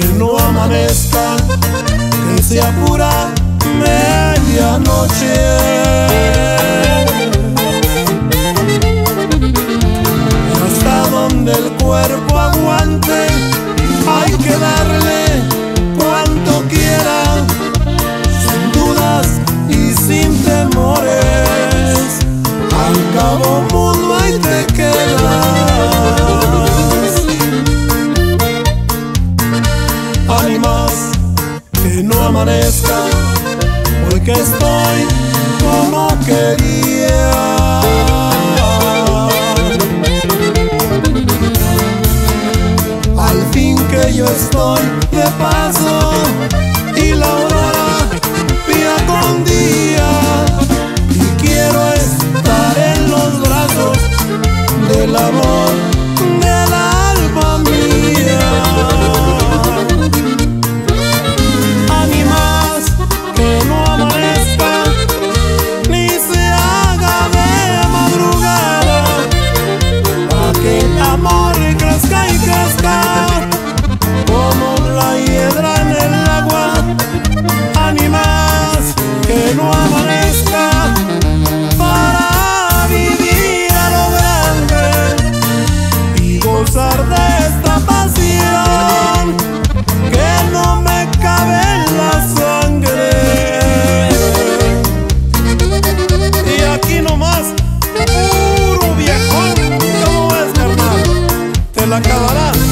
que no amanezca, que sea pura medianoche. amanezca, porque estoy como quería. Al fin que yo estoy de paso y la aurora día con día y quiero estar en los brazos del amor. me la acabarás.